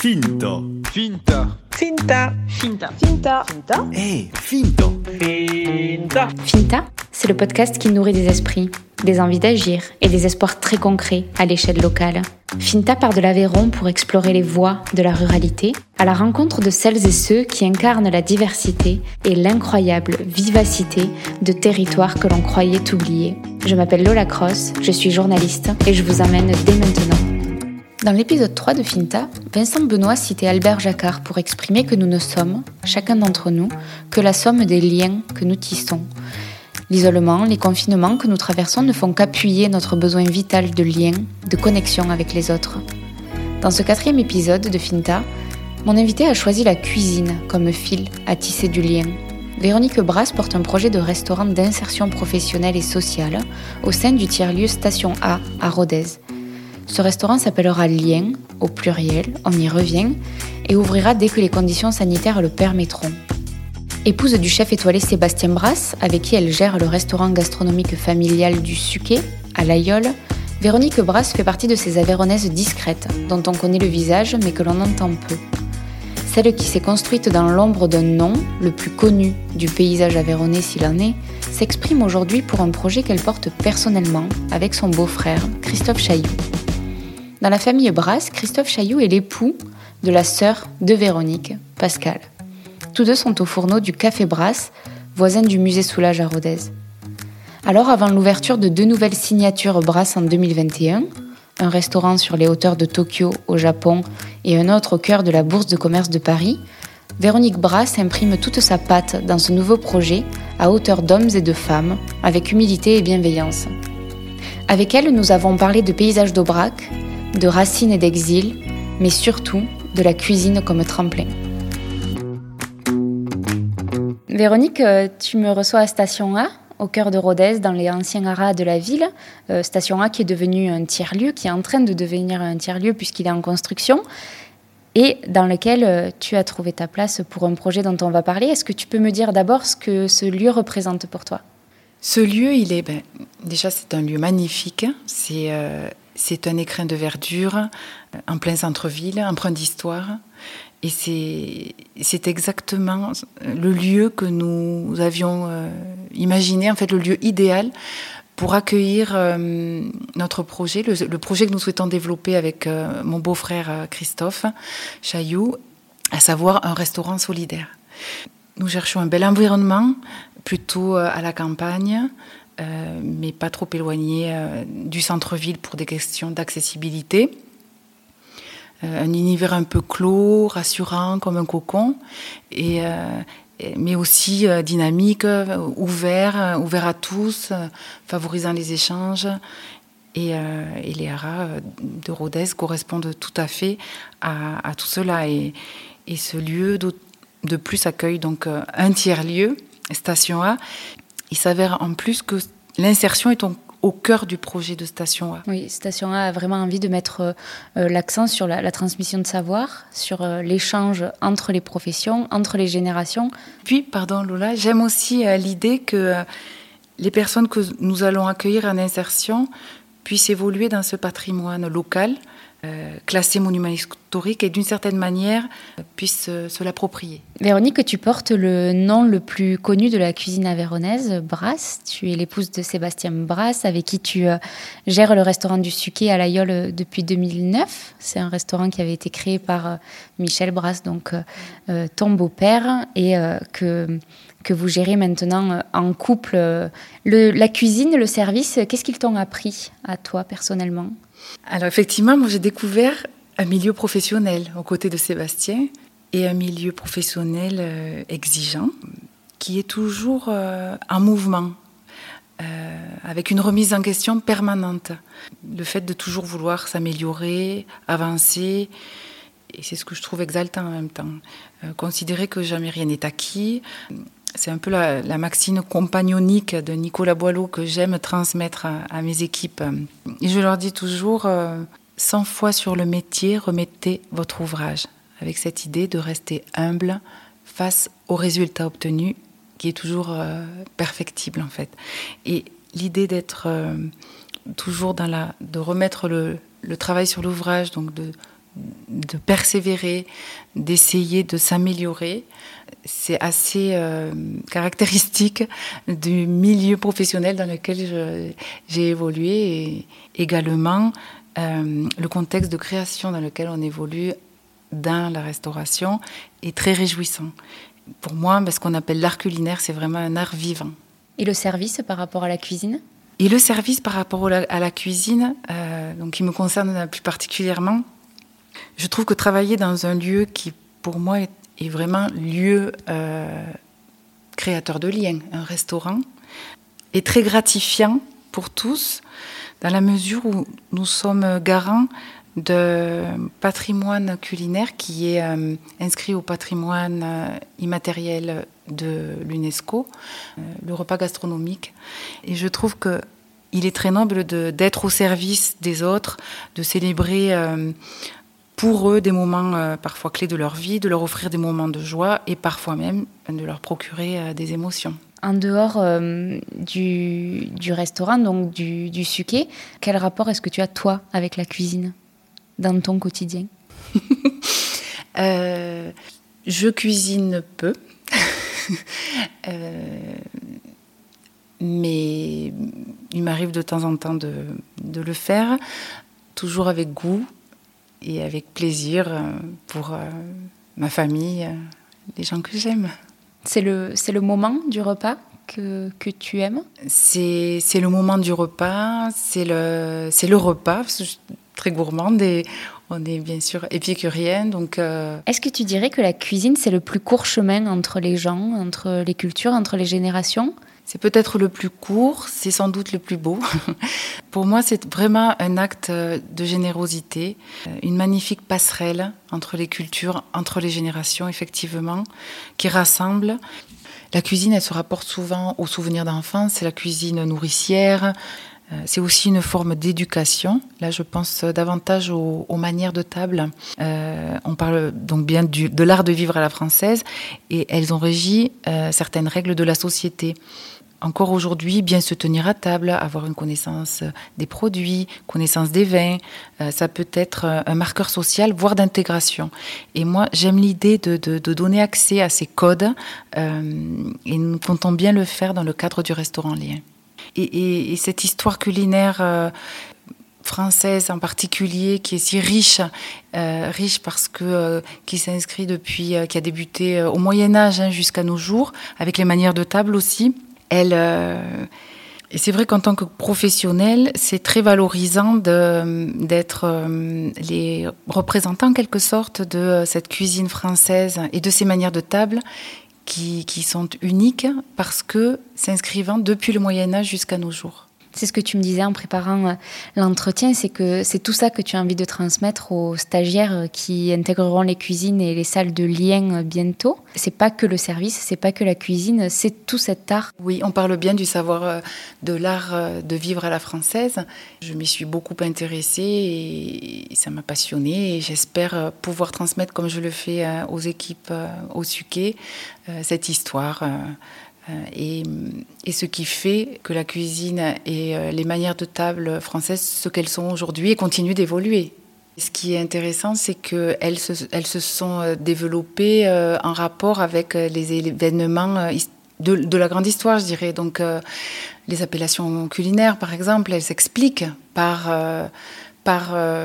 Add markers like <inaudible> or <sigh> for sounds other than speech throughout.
Finta. Finta. Finta. Finta. Finta. Finta. Eh, Finta. Finta. Finta, c'est le podcast qui nourrit des esprits, des envies d'agir et des espoirs très concrets à l'échelle locale. Finta part de l'Aveyron pour explorer les voies de la ruralité, à la rencontre de celles et ceux qui incarnent la diversité et l'incroyable vivacité de territoires que l'on croyait oubliés. Je m'appelle Lola Cross, je suis journaliste et je vous amène dès maintenant. Dans l'épisode 3 de Finta, Vincent Benoît citait Albert Jacquard pour exprimer que nous ne sommes, chacun d'entre nous, que la somme des liens que nous tissons. L'isolement, les confinements que nous traversons ne font qu'appuyer notre besoin vital de lien, de connexion avec les autres. Dans ce quatrième épisode de Finta, mon invité a choisi la cuisine comme fil à tisser du lien. Véronique Brasse porte un projet de restaurant d'insertion professionnelle et sociale au sein du tiers-lieu Station A à Rodez. Ce restaurant s'appellera Lien, au pluriel, on y revient, et ouvrira dès que les conditions sanitaires le permettront. Épouse du chef étoilé Sébastien Brasse, avec qui elle gère le restaurant gastronomique familial du Suquet, à l'Aïole, Véronique Brasse fait partie de ces Aveyronaises discrètes, dont on connaît le visage mais que l'on entend peu. Celle qui s'est construite dans l'ombre d'un nom, le plus connu du paysage aveyronnais s'il en est, s'exprime aujourd'hui pour un projet qu'elle porte personnellement avec son beau-frère, Christophe Chailloux. Dans la famille Brasse, Christophe Chailloux est l'époux de la sœur de Véronique, Pascal. Tous deux sont au fourneau du Café Brasse, voisin du musée Soulage à Rodez. Alors, avant l'ouverture de deux nouvelles signatures Brasse en 2021, un restaurant sur les hauteurs de Tokyo au Japon et un autre au cœur de la Bourse de commerce de Paris, Véronique Brasse imprime toute sa patte dans ce nouveau projet à hauteur d'hommes et de femmes, avec humilité et bienveillance. Avec elle, nous avons parlé de paysages d'Aubrac, de racines et d'exil, mais surtout de la cuisine comme tremplin. Véronique, euh, tu me reçois à Station A, au cœur de Rodez, dans les anciens haras de la ville. Euh, Station A qui est devenu un tiers-lieu, qui est en train de devenir un tiers-lieu puisqu'il est en construction, et dans lequel euh, tu as trouvé ta place pour un projet dont on va parler. Est-ce que tu peux me dire d'abord ce que ce lieu représente pour toi? Ce lieu, il est ben, déjà c'est un lieu magnifique. C'est euh, c'est un écrin de verdure en plein centre-ville, empreint d'histoire. Et c'est exactement le lieu que nous avions euh, imaginé, en fait le lieu idéal pour accueillir euh, notre projet, le, projet que nous souhaitons développer avec euh, mon beau-frère Christophe Chailloux, à savoir un restaurant solidaire. Nous cherchons un bel environnement, plutôt à la campagne, euh, mais pas trop éloigné euh, du centre-ville pour des questions d'accessibilité. Euh, un univers un peu clos, rassurant comme un cocon, mais aussi dynamique, ouvert, ouvert à tous, favorisant les échanges. Et, les haras de Rodez correspondent tout à fait à, tout cela. Et, et, ce lieu de plus accueille donc un tiers-lieu, Station A, il s'avère en plus que l'insertion est au cœur du projet de Station A. Oui, Station A a vraiment envie de mettre euh, l'accent sur la, la, transmission de savoir, sur euh, l'échange entre les professions, entre les générations. Puis, pardon Lola, j'aime aussi euh, l'idée que euh, les personnes que nous allons accueillir en insertion puissent évoluer dans ce patrimoine local, euh, classé monument historique et d'une certaine manière puisse euh, se l'approprier. Véronique, tu portes le nom le plus connu de la cuisine avéronaise, Brasse. Tu es l'épouse de Sébastien Brasse, avec qui tu euh, gères le restaurant du Suquet à l'Aïole depuis 2009. C'est un restaurant qui avait été créé par Michel Brasse, donc ton beau-père, et que que vous gérez maintenant en couple. Le, la cuisine, le service, qu'est-ce qu'ils t'ont appris à toi personnellement? Alors effectivement, moi j'ai découvert un milieu professionnel aux côtés de Sébastien et un milieu professionnel euh, exigeant qui est toujours euh, en mouvement, euh, avec une remise en question permanente. Le fait de toujours vouloir s'améliorer, avancer, et c'est ce que je trouve exaltant en même temps. Considérer que jamais rien n'est acquis, c'est un peu la, maxime compagnonique de Nicolas Boileau que j'aime transmettre à, mes équipes. Et je leur dis toujours, euh, 100 fois sur le métier, remettez votre ouvrage, avec cette idée de rester humble face au résultat obtenu, qui est toujours euh, perfectible en fait. Et l'idée d'être euh, toujours dans la, de remettre le travail sur l'ouvrage, donc de, de persévérer, d'essayer de s'améliorer. C'est assez euh, caractéristique du milieu professionnel dans lequel j'ai évolué et également euh, le contexte de création dans lequel on évolue dans la restauration est très réjouissant. Pour moi, ce qu'on appelle l'art culinaire, c'est vraiment un art vivant. Et le service par rapport à la cuisine? Et le service par rapport à la cuisine, euh, donc qui me concerne plus particulièrement, je trouve que travailler dans un lieu qui, pour moi, est, vraiment lieu euh, créateur de liens, un restaurant, est très gratifiant pour tous, dans la mesure où nous sommes garants de patrimoine culinaire qui est euh, inscrit au patrimoine euh, immatériel de l'UNESCO, le repas gastronomique. Et je trouve que il est très noble d'être au service des autres, de célébrer pour eux des moments euh, parfois clés de leur vie, de leur offrir des moments de joie et parfois même de leur procurer euh, des émotions. En dehors euh, du, du, restaurant, donc du, du suquet, quel rapport est-ce que tu as toi avec la cuisine dans ton quotidien? <laughs> Je cuisine peu. <laughs> mais il m'arrive de temps en temps de, de, le faire, toujours avec goût, et avec plaisir euh, pour euh, ma famille, euh, les gens que j'aime. C'est le, c'est le moment du repas que, que tu aimes? C'est, c'est le moment du repas, c'est le, c'est le repas, parce que je suis très gourmande et on est bien sûr épicurienne. Donc, Est-ce que tu dirais que la cuisine, c'est le plus court chemin entre les gens, entre les cultures, entre les générations? C'est peut-être le plus court, c'est sans doute le plus beau. <laughs> Pour moi, c'est vraiment un acte de générosité, une magnifique passerelle entre les cultures, entre les générations, effectivement, qui rassemble. La cuisine, elle se rapporte souvent aux souvenirs d'enfance, c'est la cuisine nourricière, euh, c'est aussi une forme d'éducation. Là, je pense davantage aux, manières de table. Euh, on parle donc bien de l'art de vivre à la française et elles ont régi euh, certaines règles de la société encore aujourd'hui, bien se tenir à table, avoir une connaissance des produits, connaissance des vins, euh, ça peut être un marqueur social, voire d'intégration. Et moi, j'aime l'idée de, donner accès à ces codes, euh, et nous comptons bien le faire dans le cadre du restaurant Lien. Et, cette histoire culinaire euh, française en particulier, qui est si riche, riche parce que qui s'inscrit depuis, qui a débuté au Moyen Âge hein, jusqu'à nos jours, avec les manières de table aussi elle, euh, et c'est vrai qu'en tant que professionnel, c'est très valorisant d'être euh, les représentants en quelque sorte de cette cuisine française et de ces manières de table qui, qui sont uniques parce que s'inscrivant depuis le Moyen Âge jusqu'à nos jours. C'est ce que tu me disais en préparant euh, l'entretien, c'est que c'est tout ça que tu as envie de transmettre aux stagiaires euh, qui intégreront les cuisines et les salles de lien euh, bientôt. C'est pas que le service, c'est pas que la cuisine, c'est tout cet art. Oui, on parle bien du savoir de l'art de vivre à la française. Je m'y suis beaucoup intéressée et ça m'a passionnée et j'espère pouvoir transmettre comme je le fais aux équipes au Suquet cette histoire euh, et, ce qui fait que la cuisine et euh, les manières de table françaises, ce qu'elles sont aujourd'hui, continuent d'évoluer. Ce qui est intéressant, c'est qu'elles se, elles se sont euh, développées en rapport avec les événements de, la grande histoire, je dirais. Donc, les appellations culinaires, par exemple, elles s'expliquent par,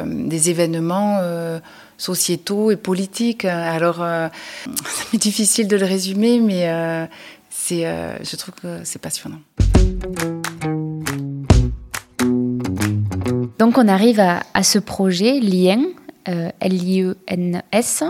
des événements sociétaux et politiques. Alors, <laughs> c'est difficile de le résumer, mais euh, je trouve que c'est passionnant. Donc on arrive à, ce projet Lien, euh, L-I-E-N-S.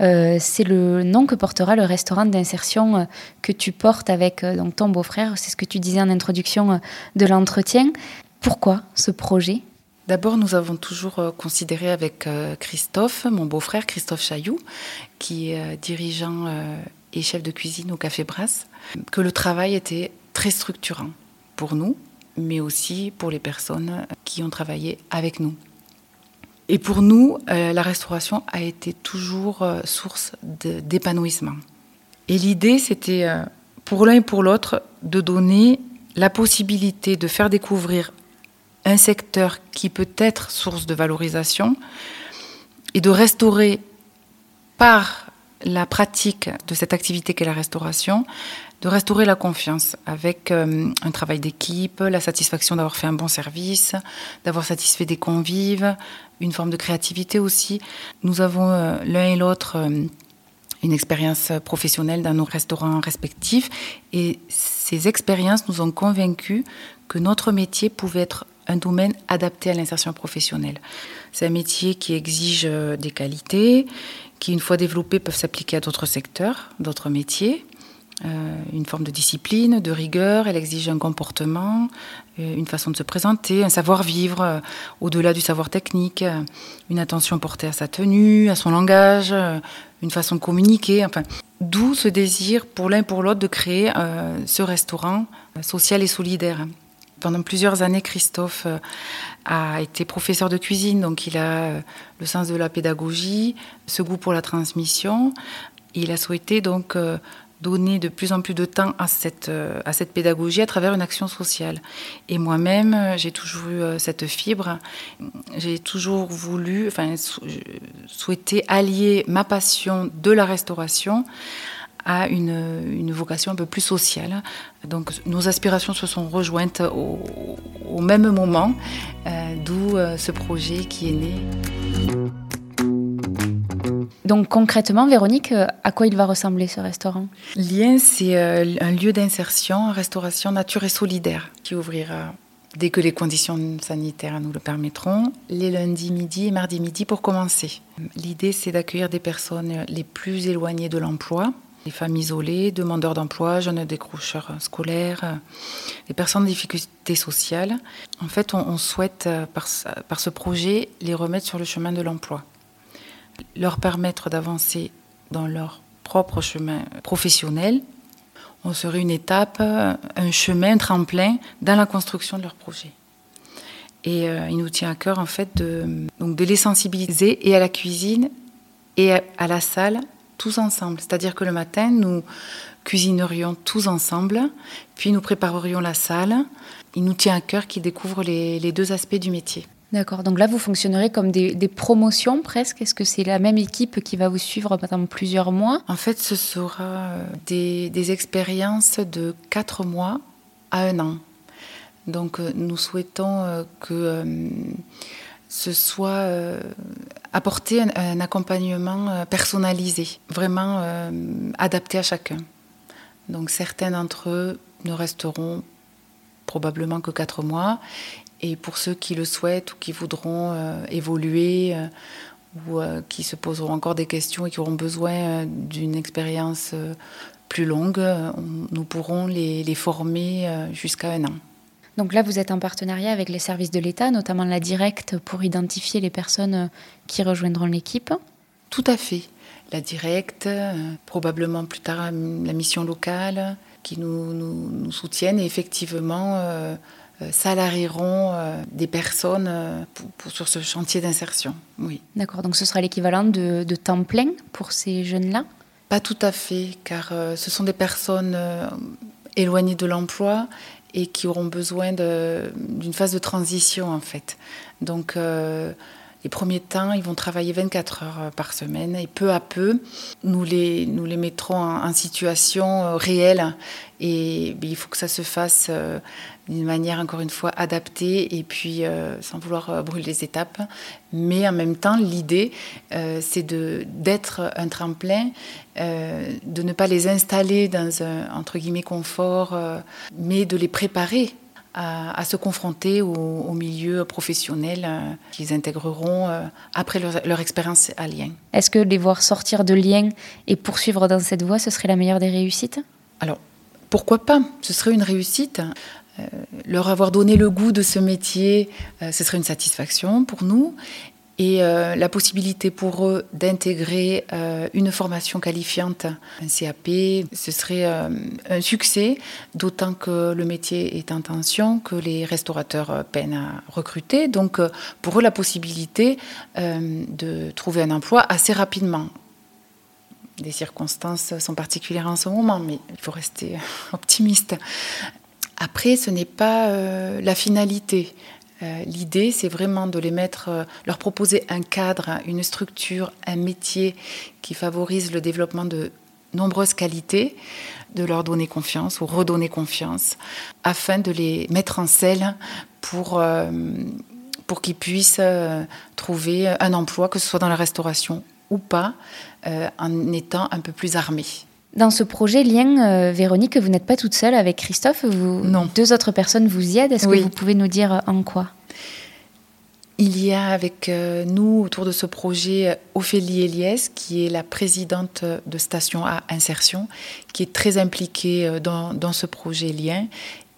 Euh, c'est le nom que portera le restaurant d'insertion que tu portes avec donc ton beau-frère. C'est ce que tu disais en introduction de l'entretien. Pourquoi ce projet? D'abord, nous avons toujours considéré avec Christophe, mon beau-frère Christophe Chailloux, qui est dirigeant chef de cuisine au Café Brasse, que le travail était très structurant pour nous, mais aussi pour les personnes qui ont travaillé avec nous. Et pour nous, euh, la restauration a été toujours euh, source d'épanouissement. Et l'idée, c'était euh, pour l'un et pour l'autre de donner la possibilité de faire découvrir un secteur qui peut être source de valorisation et de restaurer par la pratique de cette activité qu'est la restauration, de restaurer la confiance avec euh, un travail d'équipe, la satisfaction d'avoir fait un bon service, d'avoir satisfait des convives, une forme de créativité aussi. Nous avons euh, l'un et l'autre euh, une expérience professionnelle dans nos restaurants respectifs et ces expériences nous ont convaincus que notre métier pouvait être un domaine adapté à l'insertion professionnelle. C'est un métier qui exige des qualités, qui, une fois développées, peuvent s'appliquer à d'autres secteurs, d'autres métiers. Euh, une forme de discipline, de rigueur, elle exige un comportement, euh, une façon de se présenter, un savoir-vivre euh, au-delà du savoir technique, une attention portée à sa tenue, à son langage, une façon de communiquer, enfin, d'où ce désir pour l'un et pour l'autre de créer ce restaurant social et solidaire. Pendant plusieurs années, Christophe a été professeur de cuisine, donc il a le sens de la pédagogie, ce goût pour la transmission. Il a souhaité donc donner de plus en plus de temps à cette, euh, à cette pédagogie à travers une action sociale. Et moi-même, euh, j'ai toujours eu euh, cette fibre. J'ai toujours voulu, enfin, souhaité allier ma passion de la restauration à une, une, vocation un peu plus sociale. Donc nos aspirations se sont rejointes au, au même moment, d'où ce projet qui est né. Donc concrètement, Véronique, euh, à quoi il va ressembler ce restaurant? Lien, c'est euh, un lieu d'insertion, restauration nature et solidaire qui ouvrira dès que les conditions sanitaires nous le permettront, les lundis midi et mardi midi pour commencer. L'idée, c'est d'accueillir des personnes les plus éloignées de l'emploi, les femmes isolées, demandeurs d'emploi, jeunes décrocheurs scolaires, les personnes en difficulté sociale. En fait, on, souhaite, euh, par ce projet, les remettre sur le chemin de l'emploi leur permettre d'avancer dans leur propre chemin professionnel, on serait une étape, un chemin, un tremplin dans la construction de leur projet. Et euh, il nous tient à cœur en fait de, donc de les sensibiliser et à la cuisine et à, la salle tous ensemble. C'est-à-dire que le matin, nous cuisinerions tous ensemble, puis nous préparerions la salle. Il nous tient à cœur qu'ils découvrent les deux aspects du métier. D'accord. Donc là, vous fonctionnerez comme des, promotions presque. Est-ce que c'est la même équipe qui va vous suivre pendant plusieurs mois? En fait, ce sera euh, des, expériences de quatre mois à un an. Donc euh, nous souhaitons euh, que ce soit apporter un, accompagnement personnalisé, vraiment adapté à chacun. Donc certains d'entre eux ne resteront probablement que quatre mois et pour ceux qui le souhaitent ou qui voudront euh, évoluer euh, ou euh, qui se poseront encore des questions et qui auront besoin d'une expérience plus longue, nous pourrons les former jusqu'à un an. Donc là, vous êtes en partenariat avec les services de l'État, notamment la Directe, pour identifier les personnes qui rejoindront l'équipe Tout à fait. La Directe, probablement plus tard la mission locale, qui nous, nous, nous soutiennent et effectivement euh, salarieront euh, des personnes euh, sur ce chantier d'insertion. Oui. D'accord, donc ce sera l'équivalent de, temps plein pour ces jeunes-là? Pas tout à fait, car ce sont des personnes éloignées de l'emploi et qui auront besoin d'une phase de transition en fait. Donc les premiers temps, ils vont travailler 24 heures par semaine et peu à peu, nous les, nous les mettrons en, situation réelle. Et il faut que ça se fasse d'une manière encore une fois adaptée et puis euh, sans vouloir euh, brûler les étapes. Mais en même temps, l'idée, euh, c'est d'être un tremplin, de ne pas les installer dans un entre guillemets confort, mais de les préparer à, se confronter au, milieu professionnel qu'ils intégreront après leur, leur expérience à Lien. Est-ce que les voir sortir de Lien et poursuivre dans cette voie, ce serait la meilleure des réussites? Alors, pourquoi pas? Ce serait une réussite. Euh, leur avoir donné le goût de ce métier, euh, ce serait une satisfaction pour nous. Et euh, la possibilité pour eux d'intégrer une formation qualifiante, un CAP, ce serait un succès, d'autant que le métier est en tension, que les restaurateurs peinent à recruter. Donc pour eux, la possibilité de trouver un emploi assez rapidement. Les circonstances sont particulières en ce moment, mais il faut rester <laughs> optimiste. Après, ce n'est pas euh, la finalité. L'idée, c'est vraiment de les mettre, leur proposer un cadre, une structure, un métier qui favorise le développement de nombreuses qualités, de leur donner confiance ou redonner confiance, afin de les mettre en selle pour, pour qu'ils puissent trouver un emploi, que ce soit dans la restauration ou pas, en étant un peu plus armés. Dans ce projet Lien, euh, Véronique, vous n'êtes pas toute seule avec Christophe. Vous, non. Deux autres personnes vous y aident. Est-ce que vous pouvez nous dire euh, en quoi? Il y a avec euh, nous autour de ce projet Ophélie Eliès, qui est la présidente de Station A Insertion, qui est très impliquée dans, dans ce projet Lien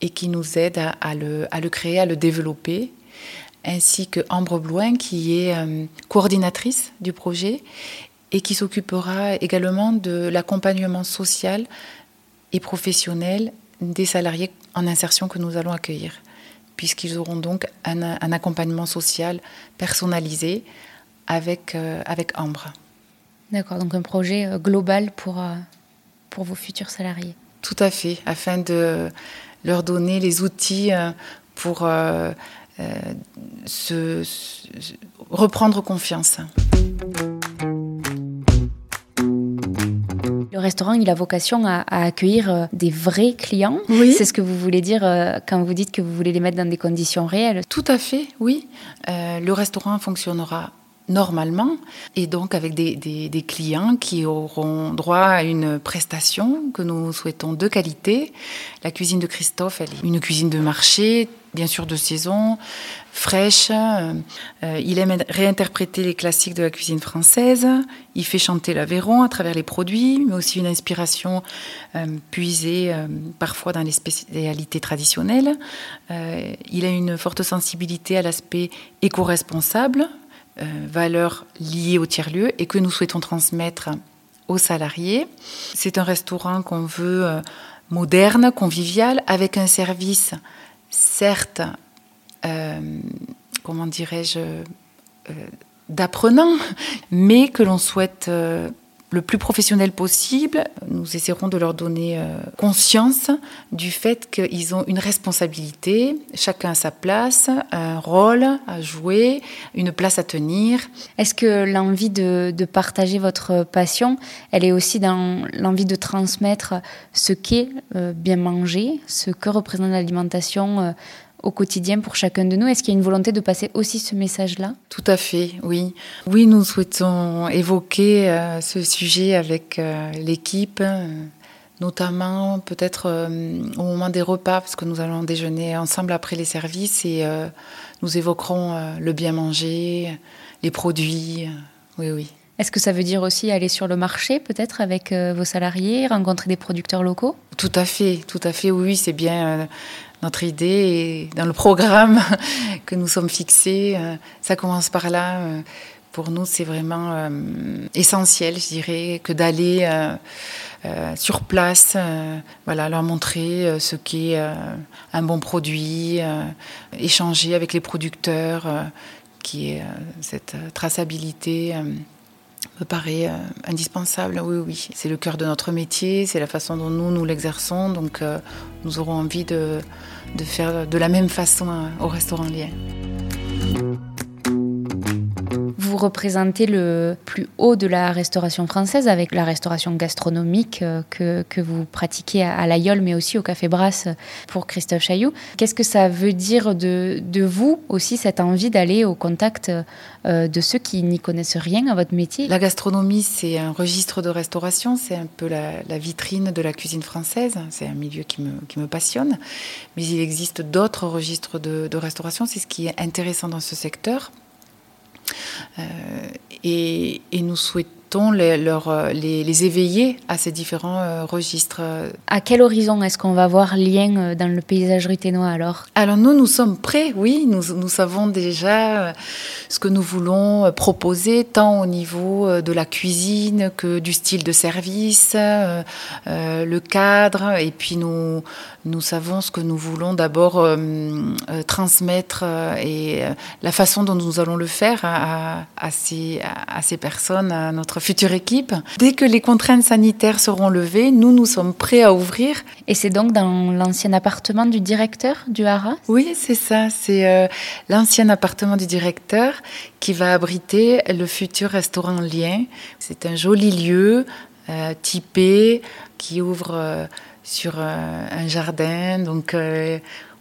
et qui nous aide à, le, à, le, créer, à le développer, ainsi que Ambre Blouin, qui est coordinatrice du projet et qui s'occupera également de l'accompagnement social et professionnel des salariés en insertion que nous allons accueillir, puisqu'ils auront donc un, accompagnement social personnalisé avec, euh, avec Ambre. D'accord, donc un projet euh, global pour, euh, pour vos futurs salariés. Tout à fait, afin de leur donner les outils pour se, reprendre confiance. Le restaurant, il a vocation à, accueillir euh, des vrais clients. Oui. C'est ce que vous voulez dire euh, quand vous dites que vous voulez les mettre dans des conditions réelles. Tout à fait, oui. Euh, le restaurant fonctionnera normalement et donc avec des, clients qui auront droit à une prestation que nous souhaitons de qualité. La cuisine de Christophe, elle est une cuisine de marché, bien sûr de saison, fraîche. Euh, il aime réinterpréter les classiques de la cuisine française. Il fait chanter l'Aveyron à travers les produits, mais aussi une inspiration euh, puisée euh, parfois dans les spécialités traditionnelles. il a une forte sensibilité à l'aspect éco-responsable, valeur liée au tiers-lieu et que nous souhaitons transmettre aux salariés. C'est un restaurant qu'on veut moderne, convivial, avec un service certes, euh, comment dirais-je, euh, d'apprenants, mais que l'on souhaite euh, le plus professionnel possible. Nous essaierons de leur donner conscience du fait qu'ils ont une responsabilité, chacun à sa place, un rôle à jouer, une place à tenir. Est-ce que l'envie de, de, partager votre passion, elle est aussi dans l'envie de transmettre ce qu'est bien manger, ce que représente l'alimentation au quotidien pour chacun de nous. Est-ce qu'il y a une volonté de passer aussi ce message-là? Tout à fait, oui. Oui, nous souhaitons évoquer euh, ce sujet avec euh, l'équipe, euh, notamment peut-être au moment des repas, parce que nous allons déjeuner ensemble après les services et nous évoquerons le bien manger, les produits. oui, oui. Est-ce que ça veut dire aussi aller sur le marché, peut-être, avec vos salariés, rencontrer des producteurs locaux? Tout à fait, tout à fait, oui, c'est bien notre idée et dans le programme <laughs> que nous sommes fixés. Euh, ça commence par là. Euh, pour nous, c'est vraiment euh, essentiel, je dirais, que d'aller sur place, voilà, leur montrer ce qu'est un bon produit, échanger avec les producteurs, qui est cette traçabilité me paraît indispensable. Oui, oui, c'est le cœur de notre métier, c'est la façon dont nous, nous l'exerçons. Donc, nous aurons envie de, de faire de la même façon euh, au restaurant Lien. Vous représentez le plus haut de la restauration française avec la restauration gastronomique euh, que, que vous pratiquez à, l'Aïol, mais aussi au Café Brasse pour Christophe Chailloux. Qu'est-ce que ça veut dire de, de vous aussi, cette envie d'aller au contact euh, de ceux qui n'y connaissent rien à votre métier? La gastronomie, c'est un registre de restauration, c'est un peu la, vitrine de la cuisine française, c'est un milieu qui me, qui me, passionne, mais il existe d'autres registres de restauration, c'est ce qui est intéressant dans ce secteur. Euh, et, et, nous souhaitons les, euh, les, les, éveiller à ces différents euh, registres. À quel horizon est-ce qu'on va voir lien euh, dans le paysage ruténois alors? Alors nous, nous sommes prêts, oui. Nous, nous savons déjà ce que nous voulons proposer, tant au niveau de la cuisine que du style de service, euh, le cadre, et puis nous, nous savons ce que nous voulons d'abord euh, transmettre et la façon dont nous allons le faire à, à, ces, à ces personnes, à notre notre future équipe. Dès que les contraintes sanitaires seront levées, nous, nous sommes prêts à ouvrir. Et c'est donc dans l'ancien appartement du directeur du Haras Oui, c'est ça. C'est euh, l'ancien appartement du directeur qui va abriter le futur restaurant Lien. C'est un joli lieu euh, typé qui ouvre euh, sur euh, un jardin. Donc,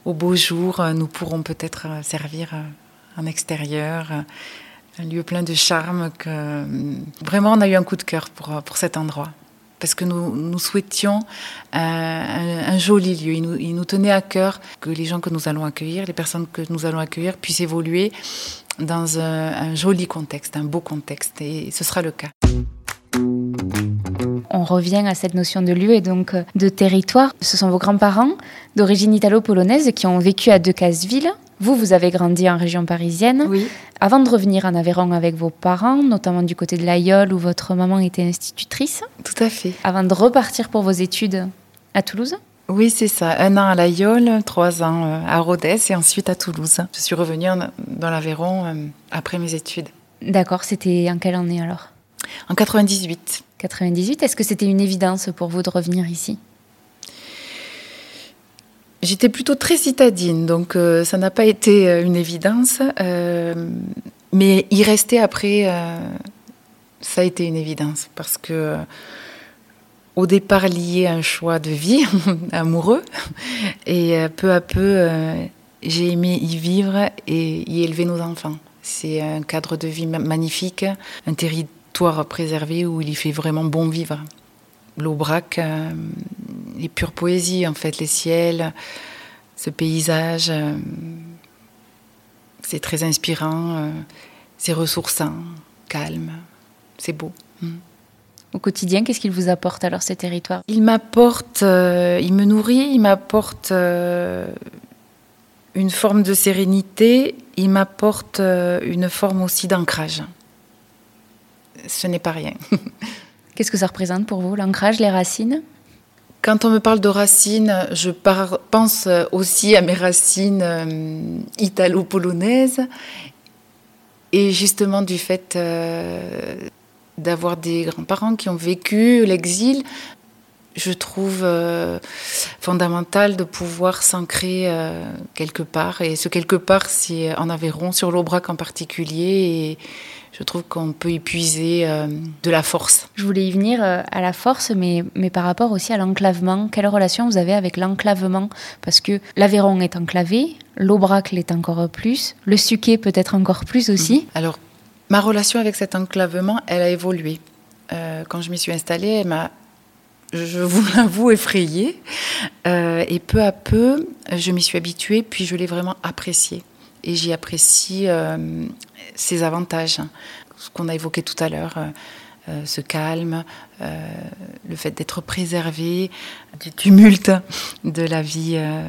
au beau jour, nous pourrons peut-être servir en extérieur. Euh, un lieu plein de charme que euh, vraiment on a eu un coup de cœur pour, euh, pour cet endroit. Parce que nous, nous souhaitions un, un- un joli lieu. Il nous, il nous tenait à cœur que les gens que nous allons accueillir, les personnes que nous allons accueillir, puissent évoluer dans un, un joli contexte, un beau contexte. Et ce sera le cas. On revient à cette notion de lieu et donc euh, de territoire. Ce sont vos grands-parents d'origine italo-polonaise qui ont vécu à Decazeville. Vous, vous avez grandi en région parisienne. Oui. Avant de revenir en Aveyron avec vos parents, notamment du côté de l'Aïol où votre maman était institutrice, Tout à fait. avant de repartir pour vos études à Toulouse? Oui, c'est ça. Un an à l'Aïol, trois ans euh, à Rodez et ensuite à Toulouse. Je suis revenue en- dans l'Aveyron euh, après mes études. D'accord, c'était en quelle année alors? En 98. 98. Est-ce que c'était une évidence pour vous de revenir ici? J'étais plutôt très citadine, donc euh, ça n'a pas été euh, une évidence. euh, mais y rester après, ça a été une évidence parce que au départ lié à un choix de vie <laughs> amoureux et peu à peu j'ai aimé y vivre et y élever nos enfants. C'est un cadre de vie ma- magnifique, un territoire préservé où il y fait vraiment bon vivre. L'Aubrac euh, est pure poésie en fait, les ciels, ce paysage, euh, c'est très inspirant, euh, c'est ressourçant, calme, c'est beau. Mm. Au quotidien, qu'est-ce qu'il vous apporte alors ces territoires? Il m'apporte, euh, il me nourrit, il m'apporte une forme de sérénité, il m'apporte une forme aussi d'ancrage. Ce n'est pas rien. <laughs> Qu'est-ce que ça représente pour vous L'ancrage, les racines? Quand on me parle de racines, je pense aussi à mes racines euh, italo-polonaises. Et justement du fait euh, d'avoir des grands-parents qui ont vécu l'exil, je trouve euh, fondamental de pouvoir s'ancrer euh, quelque part. Et ce quelque part, c'est en Aveyron, sur l'Aubrac en particulier. Et je trouve qu'on peut y puiser euh, de la force. Je voulais y venir à la force, mais, mais par rapport aussi à l'enclavement. Quelle relation vous avez avec l'enclavement? Parce que l'Aveyron est enclavé, l'Aubrac l'est encore plus, le Suquet peut-être encore plus aussi. Alors, ma relation avec cet enclavement, elle a évolué. Quand je m'y suis installée, elle m'a, je vous <laughs> l'avoue, effrayée. Euh, et peu à peu, je m'y suis habituée, puis je l'ai vraiment apprécié. Et j'y apprécie euh, ses avantages, ce qu'on a évoqué tout à l'heure. euh, euh, ce calme, euh, le fait d'être préservé du tumulte de la vie euh,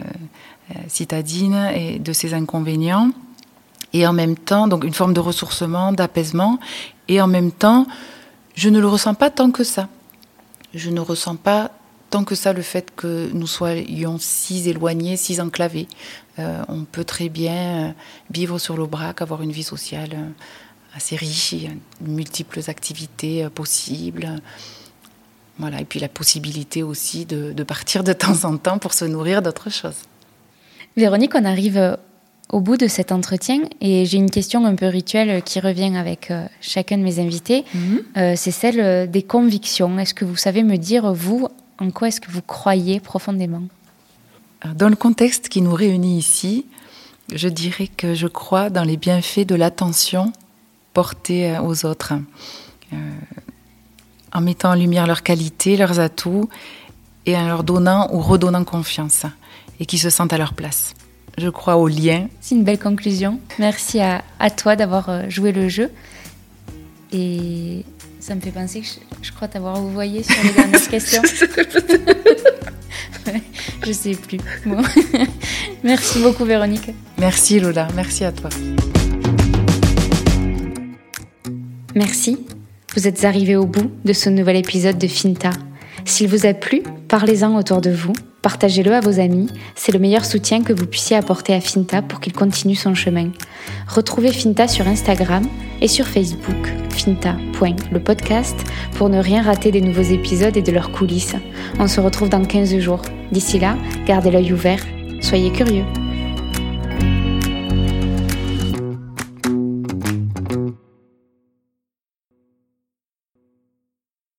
citadine et de ses inconvénients et en même temps, donc une forme de ressourcement, d'apaisement, et en même temps, je ne le ressens pas tant que ça. Je ne ressens pas tant que ça le fait que nous soyons si éloignés, si enclavés. Euh, on peut très bien euh, vivre sur l'Aubrac, avoir une vie sociale euh, assez riche, multiples activités possibles. Voilà, et puis la possibilité aussi de, de partir de temps en temps pour se nourrir d'autres choses. Véronique, on arrive au bout de cet entretien et j'ai une question un peu rituelle qui revient avec euh, chacun de mes invités. Euh, c'est celle euh, des convictions. Est-ce que vous savez me dire, vous, en quoi est-ce que vous croyez profondément? Dans le contexte qui nous réunit ici, je dirais que je crois dans les bienfaits de l'attention portée aux autres, Euh, en mettant en lumière leurs qualités, leurs atouts, et en leur donnant ou redonnant confiance, et qui se sentent à leur place. Je crois aux liens. C'est une belle conclusion. Merci à, à toi d'avoir euh, joué le jeu. Et ça me fait penser que je, je crois t'avoir envoyé sur les dernières <laughs> questions. <laughs> Je sais plus. Bon. <laughs> Merci beaucoup Véronique. Merci Lola, merci à toi. Merci. Vous êtes arrivés au bout de ce nouvel épisode de Finta. S'il vous a plu, parlez-en autour de vous Partagez-le à vos amis, c'est le meilleur soutien que vous puissiez apporter à Finta pour qu'il continue son chemin. Retrouvez Finta sur Instagram et sur Facebook, finta.lepodcast, pour ne rien rater des nouveaux épisodes et de leurs coulisses. On se retrouve dans 15 jours. D'ici là, gardez l'œil ouvert, soyez curieux.